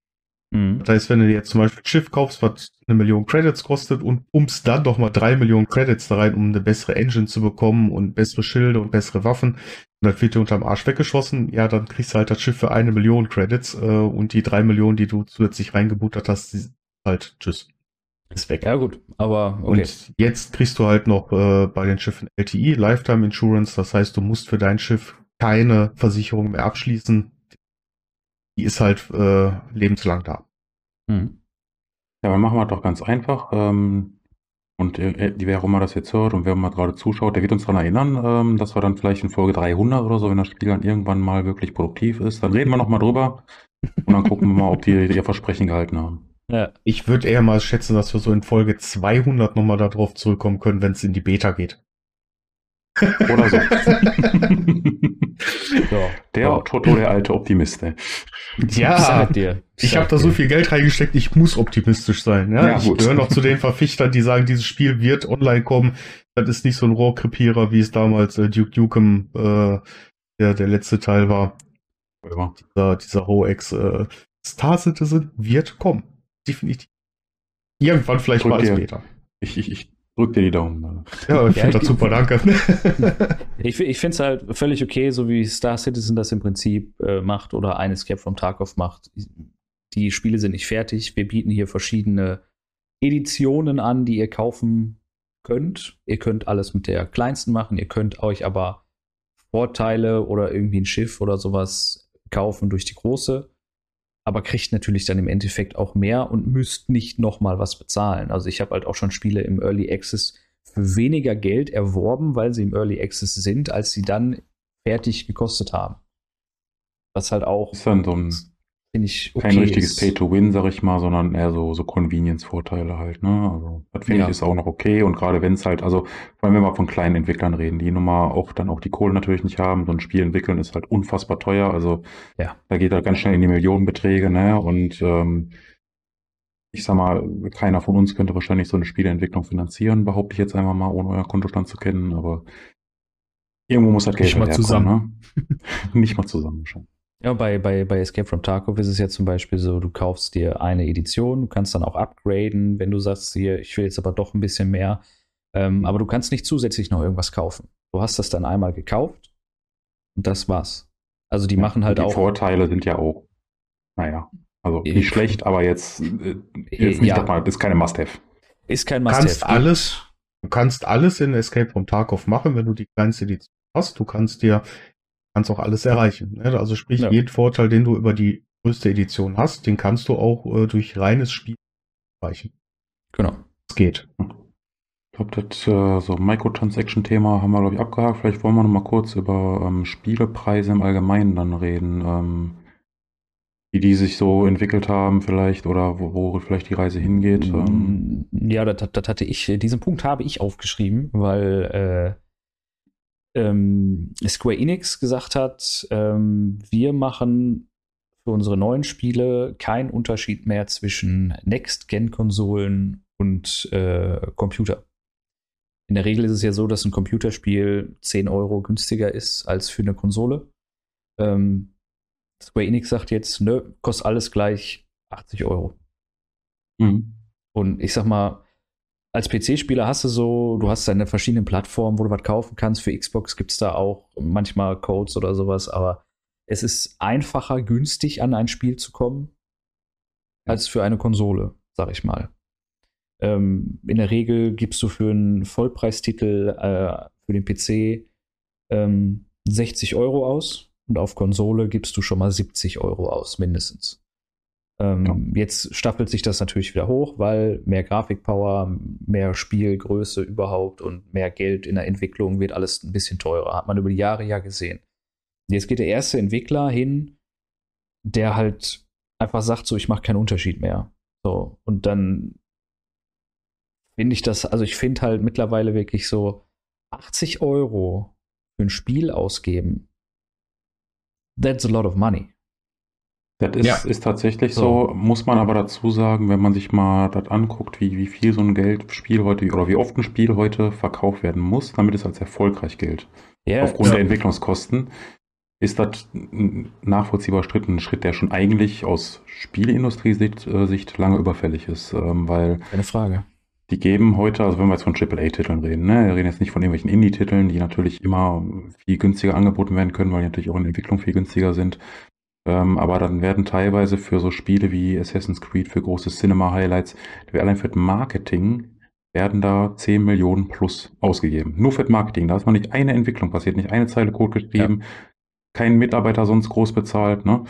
Mhm. Das heißt, wenn du jetzt zum Beispiel ein Schiff kaufst, was eine Million Credits kostet und pumpst dann doch mal drei Millionen Credits da rein, um eine bessere Engine zu bekommen und bessere Schilde und bessere Waffen, und dann wird dir unterm Arsch weggeschossen, ja, dann kriegst du halt das Schiff für eine Million Credits äh, und die drei Millionen, die du zusätzlich reingebuttert hast, halt, tschüss.
Ist weg. Ja, gut, aber
okay. Und jetzt kriegst du halt noch äh, bei den Schiffen LTI, Lifetime Insurance, das heißt, du musst für dein Schiff keine Versicherung mehr abschließen. Die ist halt äh, lebenslang da.
Hm. Ja, dann machen wir doch ganz einfach. Ähm, und äh, wer auch immer das jetzt hört und wer mal gerade zuschaut, der wird uns daran erinnern, ähm, dass wir dann vielleicht in Folge 300 oder so, wenn das Spiel dann irgendwann mal wirklich produktiv ist, dann reden wir nochmal drüber und dann gucken wir mal, ob die ihr Versprechen gehalten haben.
Ja. Ich würde eher mal schätzen, dass wir so in Folge 200 nochmal darauf zurückkommen können, wenn es in die Beta geht. Oder so.
ja, der ja. Toto, der alte Optimist. Ey.
Ja, dir. ich habe da so viel Geld reingesteckt, ich muss optimistisch sein. Ja, ja ich gehöre noch zu den Verfichtern, die sagen, dieses Spiel wird online kommen. Das ist nicht so ein Rohrkrepierer, wie es damals äh, Duke Nukem, äh, der, der letzte Teil war. Ja. Dieser, dieser Hoax. Äh, Star Citizen wird kommen definitiv. Irgendwann vielleicht mal als Beta.
Ich, ich, ich drück dir die Daumen.
Ja, ich finde das super, danke.
ich ich finde es halt völlig okay, so wie Star Citizen das im Prinzip äh, macht oder ein Escape from Tarkov macht. Die Spiele sind nicht fertig. Wir bieten hier verschiedene Editionen an, die ihr kaufen könnt. Ihr könnt alles mit der kleinsten machen. Ihr könnt euch aber Vorteile oder irgendwie ein Schiff oder sowas kaufen durch die große. Aber kriegt natürlich dann im Endeffekt auch mehr und müsst nicht nochmal was bezahlen. Also ich habe halt auch schon Spiele im Early Access für weniger Geld erworben, weil sie im Early Access sind, als sie dann fertig gekostet haben. Was halt auch.
Ist dann so ein finde ich okay. Kein richtiges Pay-to-Win, sag ich mal, sondern eher so, so Convenience-Vorteile halt, ne? Also, das finde ja. ich ist auch noch okay. Und gerade wenn es halt, also, vor allem wenn wir von kleinen Entwicklern reden, die nun mal auch dann auch die Kohle natürlich nicht haben, so ein Spiel entwickeln ist halt unfassbar teuer. Also, ja. da geht halt ganz schnell in die Millionenbeträge, ne? Und, ähm, ich sag mal, keiner von uns könnte wahrscheinlich so eine Spieleentwicklung finanzieren, behaupte ich jetzt einfach mal, ohne euer Kontostand zu kennen, aber irgendwo muss halt Geld
Nicht mal herkommen, zusammen.
Ne? Nicht mal zusammen schon.
Ja, bei, bei, bei Escape from Tarkov ist es ja zum Beispiel so, du kaufst dir eine Edition, du kannst dann auch upgraden, wenn du sagst, hier, ich will jetzt aber doch ein bisschen mehr. Ähm, aber du kannst nicht zusätzlich noch irgendwas kaufen. Du hast das dann einmal gekauft und das war's. Also die ja, machen halt
die
auch.
Die Vorteile sind ja auch, naja, also nicht ich, schlecht, aber jetzt, äh, jetzt nicht ja. mal, ist keine Must-Have.
Ist kein
Must-Have. Kannst alles, du kannst alles in Escape from Tarkov machen, wenn du die kleinste Edition hast. Du kannst dir kannst auch alles erreichen. Ne? Also sprich, ja. jeden Vorteil, den du über die größte Edition hast, den kannst du auch äh, durch reines Spiel erreichen.
Genau.
Es geht.
Ich glaube, das äh, so Microtransaction-Thema haben wir, glaube ich, abgehakt. Vielleicht wollen wir noch mal kurz über ähm, Spielepreise im Allgemeinen dann reden. Ähm, wie die sich so entwickelt haben vielleicht oder wo, wo vielleicht die Reise hingeht. Ähm.
Ja, das, das, hatte ich, diesen Punkt habe ich aufgeschrieben, weil äh, ähm, Square Enix gesagt hat, ähm, wir machen für unsere neuen Spiele keinen Unterschied mehr zwischen Next-Gen-Konsolen und äh, Computer. In der Regel ist es ja so, dass ein Computerspiel 10 Euro günstiger ist als für eine Konsole. Ähm, Square Enix sagt jetzt, ne, kostet alles gleich 80 Euro. Mhm. Und ich sag mal, als PC-Spieler hast du so, du hast deine verschiedenen Plattformen, wo du was kaufen kannst. Für Xbox gibt es da auch manchmal Codes oder sowas, aber es ist einfacher, günstig an ein Spiel zu kommen, als für eine Konsole, sag ich mal. Ähm, in der Regel gibst du für einen Vollpreistitel äh, für den PC ähm, 60 Euro aus und auf Konsole gibst du schon mal 70 Euro aus, mindestens. Ähm, ja. Jetzt staffelt sich das natürlich wieder hoch, weil mehr Grafikpower, mehr Spielgröße überhaupt und mehr Geld in der Entwicklung wird alles ein bisschen teurer. Hat man über die Jahre ja gesehen. Jetzt geht der erste Entwickler hin, der halt einfach sagt, so, ich mache keinen Unterschied mehr. So, und dann finde ich das, also ich finde halt mittlerweile wirklich so 80 Euro für ein Spiel ausgeben. That's a lot of money.
Das ist, ja. ist tatsächlich so. so. muss man aber dazu sagen, wenn man sich mal das anguckt, wie, wie viel so ein Geldspiel heute oder wie oft ein Spiel heute verkauft werden muss, damit es als erfolgreich gilt. Ja, Aufgrund ja. der Entwicklungskosten ist das ein nachvollziehbarer Schritt, ein Schritt, der schon eigentlich aus Spieleindustrie-Sicht äh, lange überfällig ist, ähm, weil.
Eine Frage.
Die geben heute, also wenn wir jetzt von AAA-Titeln reden, ne, wir reden jetzt nicht von irgendwelchen Indie-Titeln, die natürlich immer viel günstiger angeboten werden können, weil die natürlich auch in der Entwicklung viel günstiger sind. Ähm, aber dann werden teilweise für so Spiele wie Assassin's Creed, für große Cinema-Highlights, allein für Marketing werden da 10 Millionen plus ausgegeben. Nur für Marketing. Da ist noch nicht eine Entwicklung passiert, nicht eine Zeile Code geschrieben, ja. kein Mitarbeiter sonst groß bezahlt. Ne?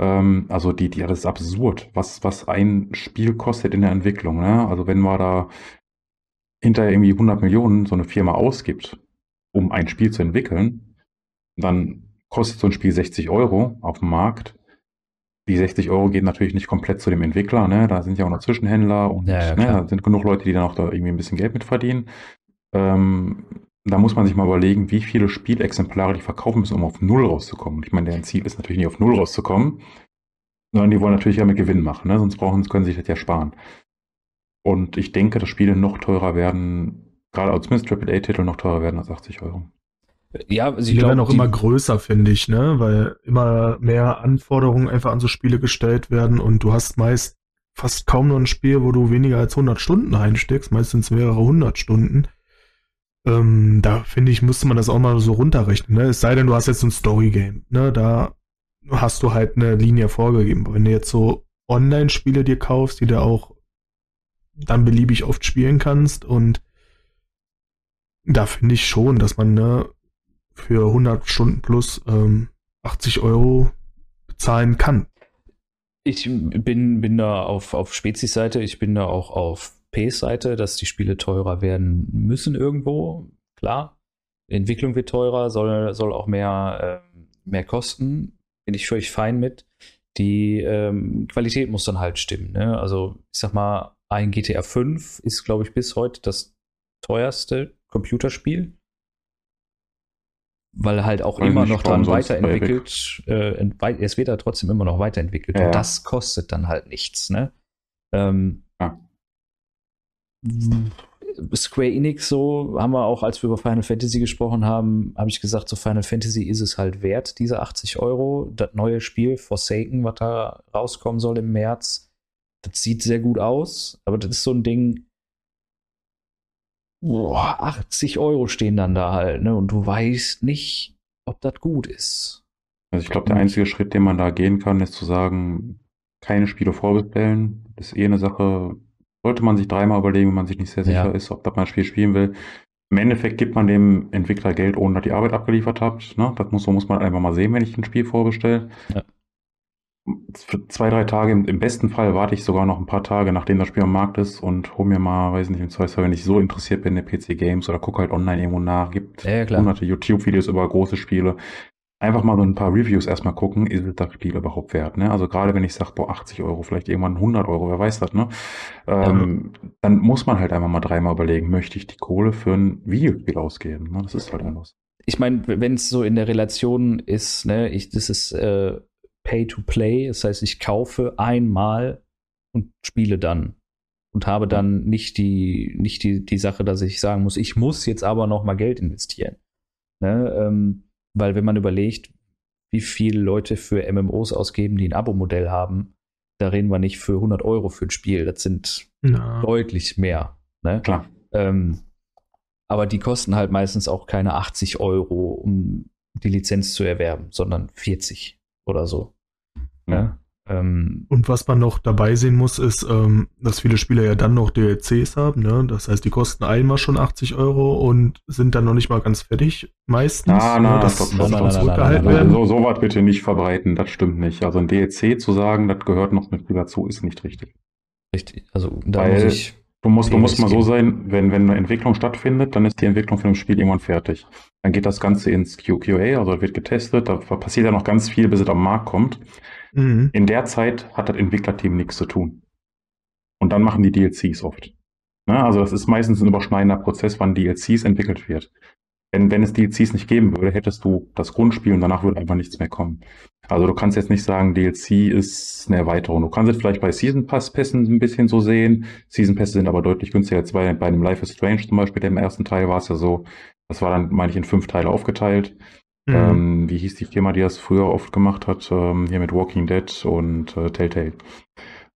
Ähm, also die, die, das ist absurd, was, was ein Spiel kostet in der Entwicklung. Ne? Also wenn man da hinterher irgendwie 100 Millionen so eine Firma ausgibt, um ein Spiel zu entwickeln, dann kostet so ein Spiel 60 Euro auf dem Markt. Die 60 Euro gehen natürlich nicht komplett zu dem Entwickler, ne? Da sind ja auch noch Zwischenhändler und ja, ja, ne, da sind genug Leute, die dann auch da irgendwie ein bisschen Geld mit verdienen. Ähm, da muss man sich mal überlegen, wie viele Spielexemplare die verkaufen müssen, um auf Null rauszukommen. Ich meine, deren Ziel ist natürlich nicht auf Null rauszukommen, sondern die wollen natürlich ja mit Gewinn machen, ne? sonst brauchen, können sie sich das ja sparen. Und ich denke, dass Spiele noch teurer werden, gerade als zumindest AAA-Titel noch teurer werden als 80 Euro.
Ja, sie werden auch immer größer, finde ich, ne? Weil immer mehr Anforderungen einfach an so Spiele gestellt werden und du hast meist fast kaum noch ein Spiel, wo du weniger als 100 Stunden reinsteckst, meistens mehrere hundert Stunden. Ähm, da finde ich, müsste man das auch mal so runterrechnen. Ne? Es sei denn, du hast jetzt ein Story-Game. Ne? Da hast du halt eine Linie vorgegeben. Wenn du jetzt so Online-Spiele dir kaufst, die du auch dann beliebig oft spielen kannst und da finde ich schon, dass man ne, für 100 Stunden plus ähm, 80 Euro bezahlen kann.
Ich bin, bin da auf, auf Spezies-Seite, ich bin da auch auf PS-Seite, dass die Spiele teurer werden müssen irgendwo. Klar, Entwicklung wird teurer, soll, soll auch mehr, äh, mehr kosten. Bin ich völlig fein mit. Die ähm, Qualität muss dann halt stimmen. Ne? Also, ich sag mal, ein GTA 5 ist, glaube ich, bis heute das teuerste Computerspiel weil halt auch immer noch dran weiterentwickelt. Äh, es wird ja trotzdem immer noch weiterentwickelt. Ja. Und das kostet dann halt nichts, ne? Ähm, ja. Square Enix so, haben wir auch, als wir über Final Fantasy gesprochen haben, habe ich gesagt, so Final Fantasy ist es halt wert, diese 80 Euro. Das neue Spiel Forsaken, was da rauskommen soll im März, das sieht sehr gut aus, aber das ist so ein Ding, boah, 80 Euro stehen dann da halt, ne? Und du weißt nicht, ob das gut ist.
Also ich glaube, der einzige Schritt, den man da gehen kann, ist zu sagen, keine Spiele vorbestellen. Das ist eh eine Sache, sollte man sich dreimal überlegen, wenn man sich nicht sehr sicher ja. ist, ob das mal ein Spiel spielen will. Im Endeffekt gibt man dem Entwickler Geld, ohne dass die Arbeit abgeliefert habt. Ne? Das muss, so muss man einfach mal sehen, wenn ich ein Spiel vorbestelle. Ja zwei, drei Tage, im besten Fall warte ich sogar noch ein paar Tage, nachdem das Spiel am Markt ist und hole mir mal, weiß nicht, im Zweifelsfall, wenn ich so interessiert bin in der PC Games oder gucke halt online irgendwo nach, gibt ja, hunderte YouTube-Videos über große Spiele. Einfach mal so ein paar Reviews erstmal gucken, ist das Spiel überhaupt wert, ne? Also gerade wenn ich sage, boah, 80 Euro, vielleicht irgendwann 100 Euro, wer weiß das, ne? Ähm, ja. Dann muss man halt einfach mal dreimal überlegen, möchte ich die Kohle für ein Videospiel ausgeben, ne? Das ist halt anders.
Ich meine, wenn es so in der Relation ist, ne, ich, das ist, äh, Pay-to-Play. Das heißt, ich kaufe einmal und spiele dann. Und habe dann nicht die, nicht die, die Sache, dass ich sagen muss, ich muss jetzt aber noch mal Geld investieren. Ne? Ähm, weil wenn man überlegt, wie viele Leute für MMOs ausgeben, die ein Abo-Modell haben, da reden wir nicht für 100 Euro für ein Spiel. Das sind ja. deutlich mehr. Ne?
Klar.
Ähm, aber die kosten halt meistens auch keine 80 Euro, um die Lizenz zu erwerben, sondern 40 oder so.
Ja. Ähm, und was man noch dabei sehen muss, ist, ähm, dass viele Spieler ja dann noch DLCs haben. Ne? Das heißt, die kosten einmal schon 80 Euro und sind dann noch nicht mal ganz fertig, meistens.
Ah, na, ne? das, das, das, das zurückgehalten werden. So, so was bitte nicht verbreiten, das stimmt nicht. Also ein DLC zu sagen, das gehört noch mit dazu, ist nicht richtig.
Richtig, also
da Weil muss ich. Du musst, du musst mal so sein, wenn, wenn eine Entwicklung stattfindet, dann ist die Entwicklung von dem Spiel irgendwann fertig. Dann geht das Ganze ins QQA, also wird getestet, da passiert ja noch ganz viel, bis es am Markt kommt. Mhm. In der Zeit hat das Entwicklerteam nichts zu tun. Und dann machen die DLCs oft. Na, ne, also das ist meistens ein überschneidender Prozess, wann DLCs entwickelt wird. Wenn, wenn es DLCs nicht geben würde, hättest du das Grundspiel und danach würde einfach nichts mehr kommen. Also du kannst jetzt nicht sagen, DLC ist eine Erweiterung. Du kannst es vielleicht bei Season Pass Pässen ein bisschen so sehen. Season Pässe sind aber deutlich günstiger als bei, bei einem Life is Strange zum Beispiel. Im ersten Teil war es ja so, das war dann, meine ich, in fünf Teile aufgeteilt. Mhm. Ähm, wie hieß die Firma, die das früher oft gemacht hat? Ähm, hier mit Walking Dead und äh, Telltale.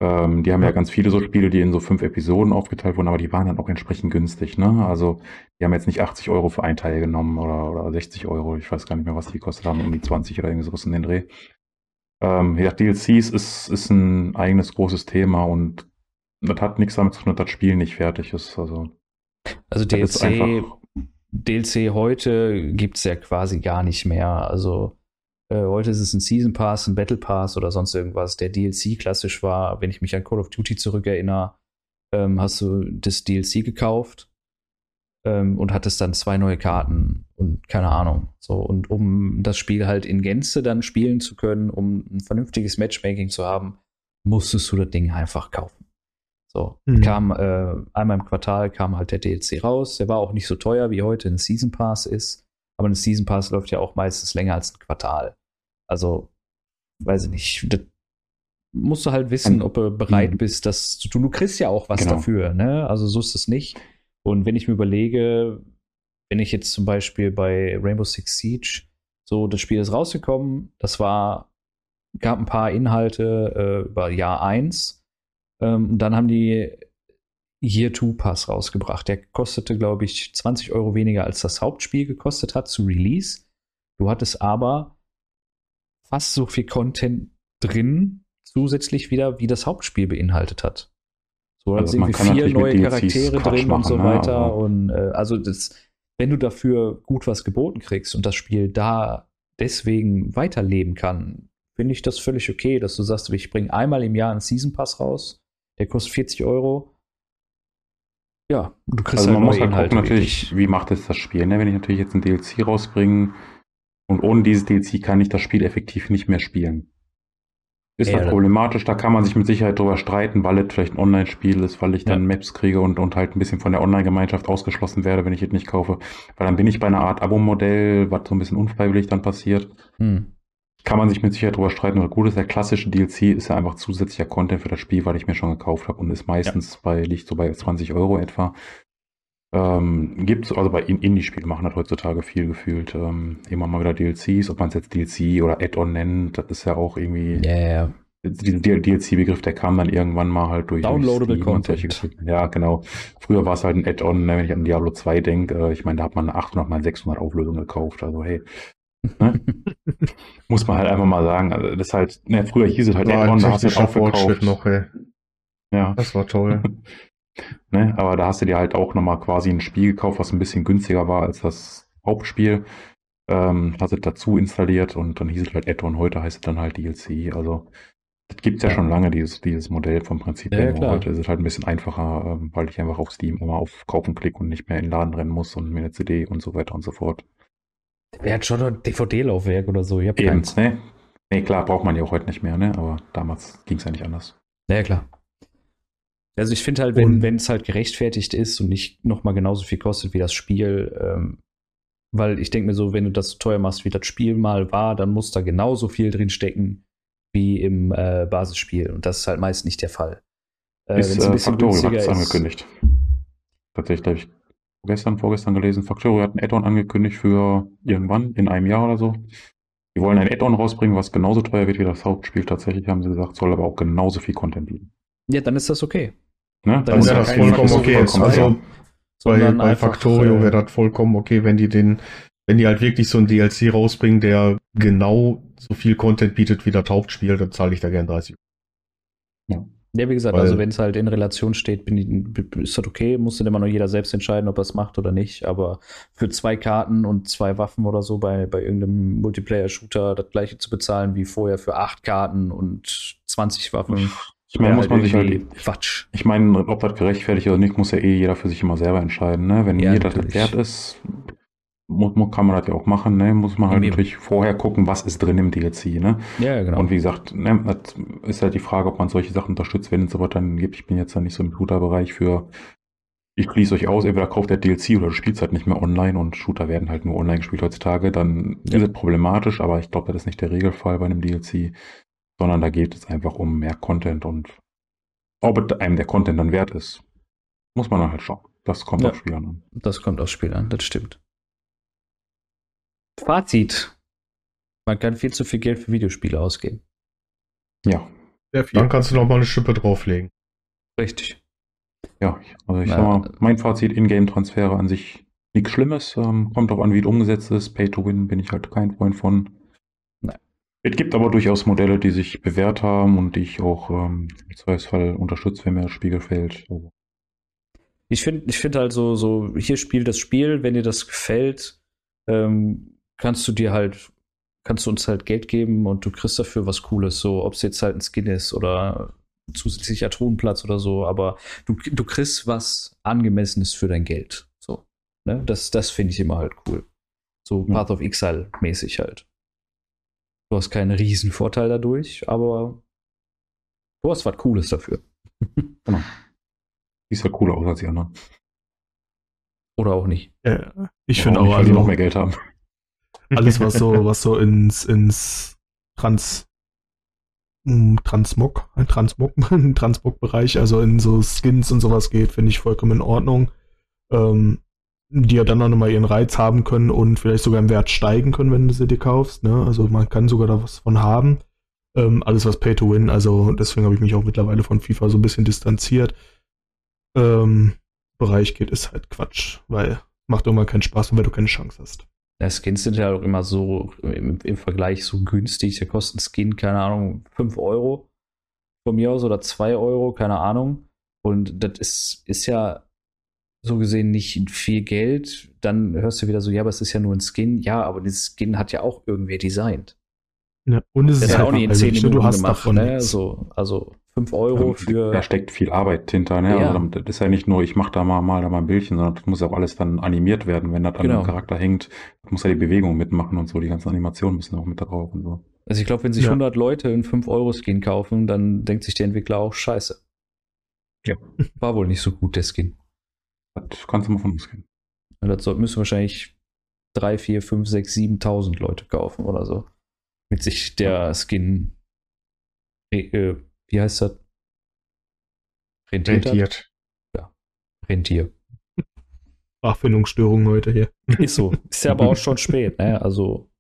Ähm, die haben ja. ja ganz viele so Spiele, die in so fünf Episoden aufgeteilt wurden, aber die waren dann auch entsprechend günstig. Ne? Also die haben jetzt nicht 80 Euro für ein Teil genommen oder, oder 60 Euro. Ich weiß gar nicht mehr, was die gekostet haben, um die 20 oder irgendwas in den Dreh. Ähm, ja, DLCs ist, ist ein eigenes großes Thema und das hat nichts damit zu tun, dass das Spiel nicht fertig ist. Also,
also DLC DLC heute gibt es ja quasi gar nicht mehr. Also äh, heute ist es ein Season Pass, ein Battle Pass oder sonst irgendwas. Der DLC klassisch war, wenn ich mich an Call of Duty zurückerinnere, ähm, hast du das DLC gekauft ähm, und hattest dann zwei neue Karten und keine Ahnung. So, und um das Spiel halt in Gänze dann spielen zu können, um ein vernünftiges Matchmaking zu haben, musstest du das Ding einfach kaufen. So, mhm. kam äh, einmal im Quartal kam halt der DLC raus. Der war auch nicht so teuer, wie heute ein Season Pass ist. Aber ein Season Pass läuft ja auch meistens länger als ein Quartal. Also, weiß ich nicht. Das musst du halt wissen, ob du bereit mhm. bist, das zu tun. Du kriegst ja auch was genau. dafür, ne? Also so ist es nicht. Und wenn ich mir überlege, wenn ich jetzt zum Beispiel bei Rainbow Six Siege, so das Spiel ist rausgekommen, das war, gab ein paar Inhalte äh, über Jahr 1 Ähm, und dann haben die Year 2 Pass rausgebracht. Der kostete, glaube ich, 20 Euro weniger als das Hauptspiel gekostet hat zu Release. Du hattest aber fast so viel Content drin, zusätzlich wieder, wie das Hauptspiel beinhaltet hat. So also irgendwie vier neue Charaktere drin und so ne? weiter. Ne? Und äh, also das, wenn du dafür gut was geboten kriegst und das Spiel da deswegen weiterleben kann, finde ich das völlig okay, dass du sagst, ich bringe einmal im Jahr einen Season Pass raus, der kostet 40 Euro. Ja,
du kriegst also halt man muss halt gucken natürlich, wie macht es das Spiel. Ne? Wenn ich natürlich jetzt ein DLC rausbringe und ohne dieses DLC kann ich das Spiel effektiv nicht mehr spielen. Ist ja, halt problematisch, da kann man sich mit Sicherheit drüber streiten, weil es vielleicht ein Online-Spiel ist, weil ich dann ja. Maps kriege und, und halt ein bisschen von der Online-Gemeinschaft ausgeschlossen werde, wenn ich es nicht kaufe. Weil dann bin ich bei einer Art Abo-Modell, was so ein bisschen unfreiwillig dann passiert. Hm. Kann man sich mit Sicherheit drüber streiten. Aber gut ist, der klassische DLC ist ja einfach zusätzlicher Content für das Spiel, weil ich mir schon gekauft habe und ist meistens ja. bei, liegt so bei 20 Euro etwa. Ähm, gibt also bei Indie-Spielen machen das heutzutage viel gefühlt. Ähm, immer mal wieder DLCs, ob man es jetzt DLC oder Add-on nennt, das ist ja auch irgendwie.
Ja, yeah.
Dieser DLC-Begriff, der kam dann irgendwann mal halt durch.
Downloadable Content.
Ja, genau. Früher war es halt ein Add-on, ne, wenn ich an Diablo 2 denke. Äh, ich meine, da hat man eine 800 mal 600 Auflösung gekauft. Also, hey. Ne? Muss man halt einfach mal sagen. Also, das ist halt, ne, früher hieß es halt
Add-on, da hast du auch verkauft. noch, ey. Ja. Das war toll.
Ne? Aber da hast du dir halt auch nochmal quasi ein Spiel gekauft, was ein bisschen günstiger war als das Hauptspiel. Ähm, hast es dazu installiert und dann hieß es halt Add-on. Heute heißt es dann halt DLC. Also das gibt es ja, ja, schon lange, dieses, dieses Modell vom Prinzip
her. Ja,
heute ist es halt ein bisschen einfacher, ähm, weil ich einfach auf Steam immer auf Kaufen klicke und nicht mehr in den Laden rennen muss und mir eine CD und so weiter und so fort.
Wer hat schon ein DVD-Laufwerk oder so?
Ich Eben, ne? Nee, klar, braucht man ja auch heute nicht mehr, ne? Aber damals ging es ja nicht anders.
Ja, klar. Also ich finde halt, wenn es halt gerechtfertigt ist und nicht nochmal genauso viel kostet wie das Spiel, ähm, weil ich denke mir so, wenn du das so teuer machst, wie das Spiel mal war, dann muss da genauso viel drin stecken wie im äh, Basisspiel. Und das ist halt meist nicht der Fall.
Äh, ist, ein äh, bisschen Factorio hat es angekündigt. Tatsächlich, glaube ich, gestern, vorgestern gelesen. Factorio hat ein Add-on angekündigt für irgendwann, in einem Jahr oder so. Die wollen ein Add-on rausbringen, was genauso teuer wird wie das Hauptspiel. Tatsächlich haben sie gesagt, soll aber auch genauso viel Content bieten.
Ja, dann ist das okay.
Ne? Dann wäre das vollkommen okay. Also bei, bei Factorio äh, wäre das vollkommen okay, wenn die den, wenn die halt wirklich so ein DLC rausbringen, der genau so viel Content bietet wie das Hauptspiel, dann zahle ich da gern 30
Ja. Ja, wie gesagt, Weil, also wenn es halt in Relation steht, bin ich, ist das okay, muss dann immer noch jeder selbst entscheiden, ob er es macht oder nicht. Aber für zwei Karten und zwei Waffen oder so bei, bei irgendeinem Multiplayer-Shooter das gleiche zu bezahlen wie vorher für acht Karten und 20 Waffen.
Ich meine, muss man sich halt. Quatsch. Ich meine, ob das gerechtfertigt oder nicht, muss ja eh jeder für sich immer selber entscheiden. Ne? Wenn ja, jeder das wert ist, muss, kann man das ja auch machen. Ne? Muss man halt Eben. natürlich vorher gucken, was ist drin im DLC. Ne?
Ja, genau.
Und wie gesagt, ne, das ist halt die Frage, ob man solche Sachen unterstützt, wenn es aber dann gibt. Ich bin jetzt da nicht so im Shooter-Bereich für. Ich schließe euch aus, entweder kauft der DLC oder du spielst halt nicht mehr online und Shooter werden halt nur online gespielt heutzutage. Dann ja. ist es problematisch, aber ich glaube, das ist nicht der Regelfall bei einem DLC sondern da geht es einfach um mehr Content und ob einem der Content dann wert ist, muss man dann halt schauen. Das kommt ja, aufs Spiel an.
Das kommt aufs Spiel an, das stimmt. Fazit. Man kann viel zu viel Geld für Videospiele ausgeben.
Ja.
Sehr viel. Dann kannst du noch mal eine Schippe drauflegen.
Richtig.
Ja, also ich Na, sag mal, mein Fazit, Ingame-Transfere an sich nichts Schlimmes. Ähm, kommt auch an, wie es umgesetzt ist. Pay to Win bin ich halt kein Freund von. Es gibt aber durchaus Modelle, die sich bewährt haben und die ich auch ähm, im Zweifelsfall unterstütze, wenn mir das Spiel gefällt. Also.
Ich finde ich find halt so, so, hier spielt das Spiel, wenn dir das gefällt, ähm, kannst du dir halt, kannst du uns halt Geld geben und du kriegst dafür was Cooles, so ob es jetzt halt ein Skin ist oder zusätzlicher Thronplatz oder so, aber du, du kriegst was Angemessenes für dein Geld. So. Ne? Das, das finde ich immer halt cool. So Path of Exile mäßig halt. Du hast keinen riesen Vorteil dadurch, aber du hast was Cooles dafür.
genau. Sieht halt cooler aus als die anderen.
Oder auch nicht.
Ja, ich finde auch,
also noch mehr Geld haben.
Alles, was so, was so ins, ins Trans, hm, Transmog, Transmog, Transmog-Bereich, also in so Skins und sowas geht, finde ich vollkommen in Ordnung. Ähm, die ja dann auch nochmal ihren Reiz haben können und vielleicht sogar im Wert steigen können, wenn du sie dir kaufst. Ne? Also man kann sogar da was von haben.
Ähm, alles was Pay to Win, also deswegen habe ich mich auch mittlerweile von FIFA so ein bisschen distanziert. Ähm, Bereich geht, ist halt Quatsch, weil macht irgendwann keinen Spaß, wenn du keine Chance hast.
Ja, Skins sind ja auch immer so im, im Vergleich so günstig. Der kostet ein Skin, keine Ahnung, 5 Euro von mir aus oder 2 Euro, keine Ahnung. Und das ist, ist ja so gesehen nicht viel Geld. Dann hörst du wieder so, ja, aber es ist ja nur ein Skin. Ja, aber dieses Skin hat ja auch irgendwer designt.
Ja, und es das ist
halt auch nicht in 10 Minuten du hast gemacht, ne? So, also 5 Euro für.
Da steckt viel Arbeit hinter, ne? Ja. Also das ist ja nicht nur, ich mache da mal, mal da mal ein Bildchen, sondern das muss auch alles dann animiert werden, wenn das an genau. dem Charakter hängt. muss ja die Bewegung mitmachen und so, die ganzen Animationen müssen auch mit da drauf und so.
Also ich glaube, wenn sich ja. 100 Leute einen 5-Euro-Skin kaufen, dann denkt sich der Entwickler auch, scheiße. Ja. War wohl nicht so gut, der Skin.
Das kannst du mal von ausgehen.
Und das müssen wahrscheinlich 3, 4, 5, 6, 7.000 Leute kaufen oder so. Mit sich der Skin äh, wie heißt das?
Rentiert. Rentiert.
Ja, Rentier.
Sprachfindungsstörung heute hier.
Ist so. Ist ja aber auch schon spät, ne? Also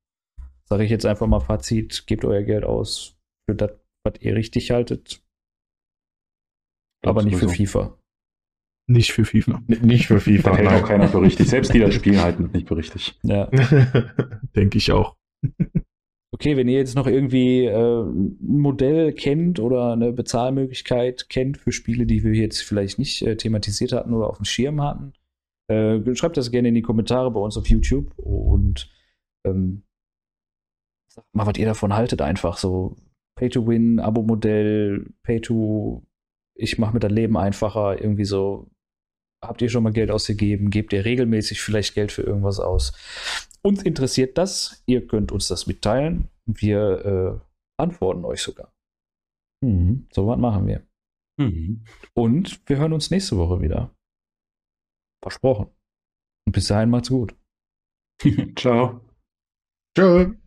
sage ich jetzt einfach mal Fazit, gebt euer Geld aus für das, was ihr richtig haltet. Aber nicht für FIFA.
Nicht für FIFA.
N nicht für FIFA. hält auch keiner für richtig. Selbst die das Spiel halten nicht für richtig.
Ja.
Denke ich auch
okay, wenn ihr jetzt noch irgendwie äh, ein Modell kennt oder eine Bezahlmöglichkeit kennt für Spiele, die wir jetzt vielleicht nicht äh, thematisiert hatten oder auf dem Schirm hatten, äh, schreibt das gerne in die Kommentare bei uns auf YouTube und ähm, sagt mal, was ihr davon haltet, einfach so Pay-to-Win, Abo-Modell, Pay-to, ich mache mir das Leben einfacher, irgendwie so. Habt ihr schon mal Geld ausgegeben? Gebt ihr regelmäßig vielleicht Geld für irgendwas aus? Uns interessiert das. Ihr könnt uns das mitteilen. Wir äh, antworten euch sogar. Mhm. So was machen wir. Mhm. Und wir hören uns nächste Woche wieder. Versprochen. Und bis dahin macht's gut.
Ciao.
Tschö.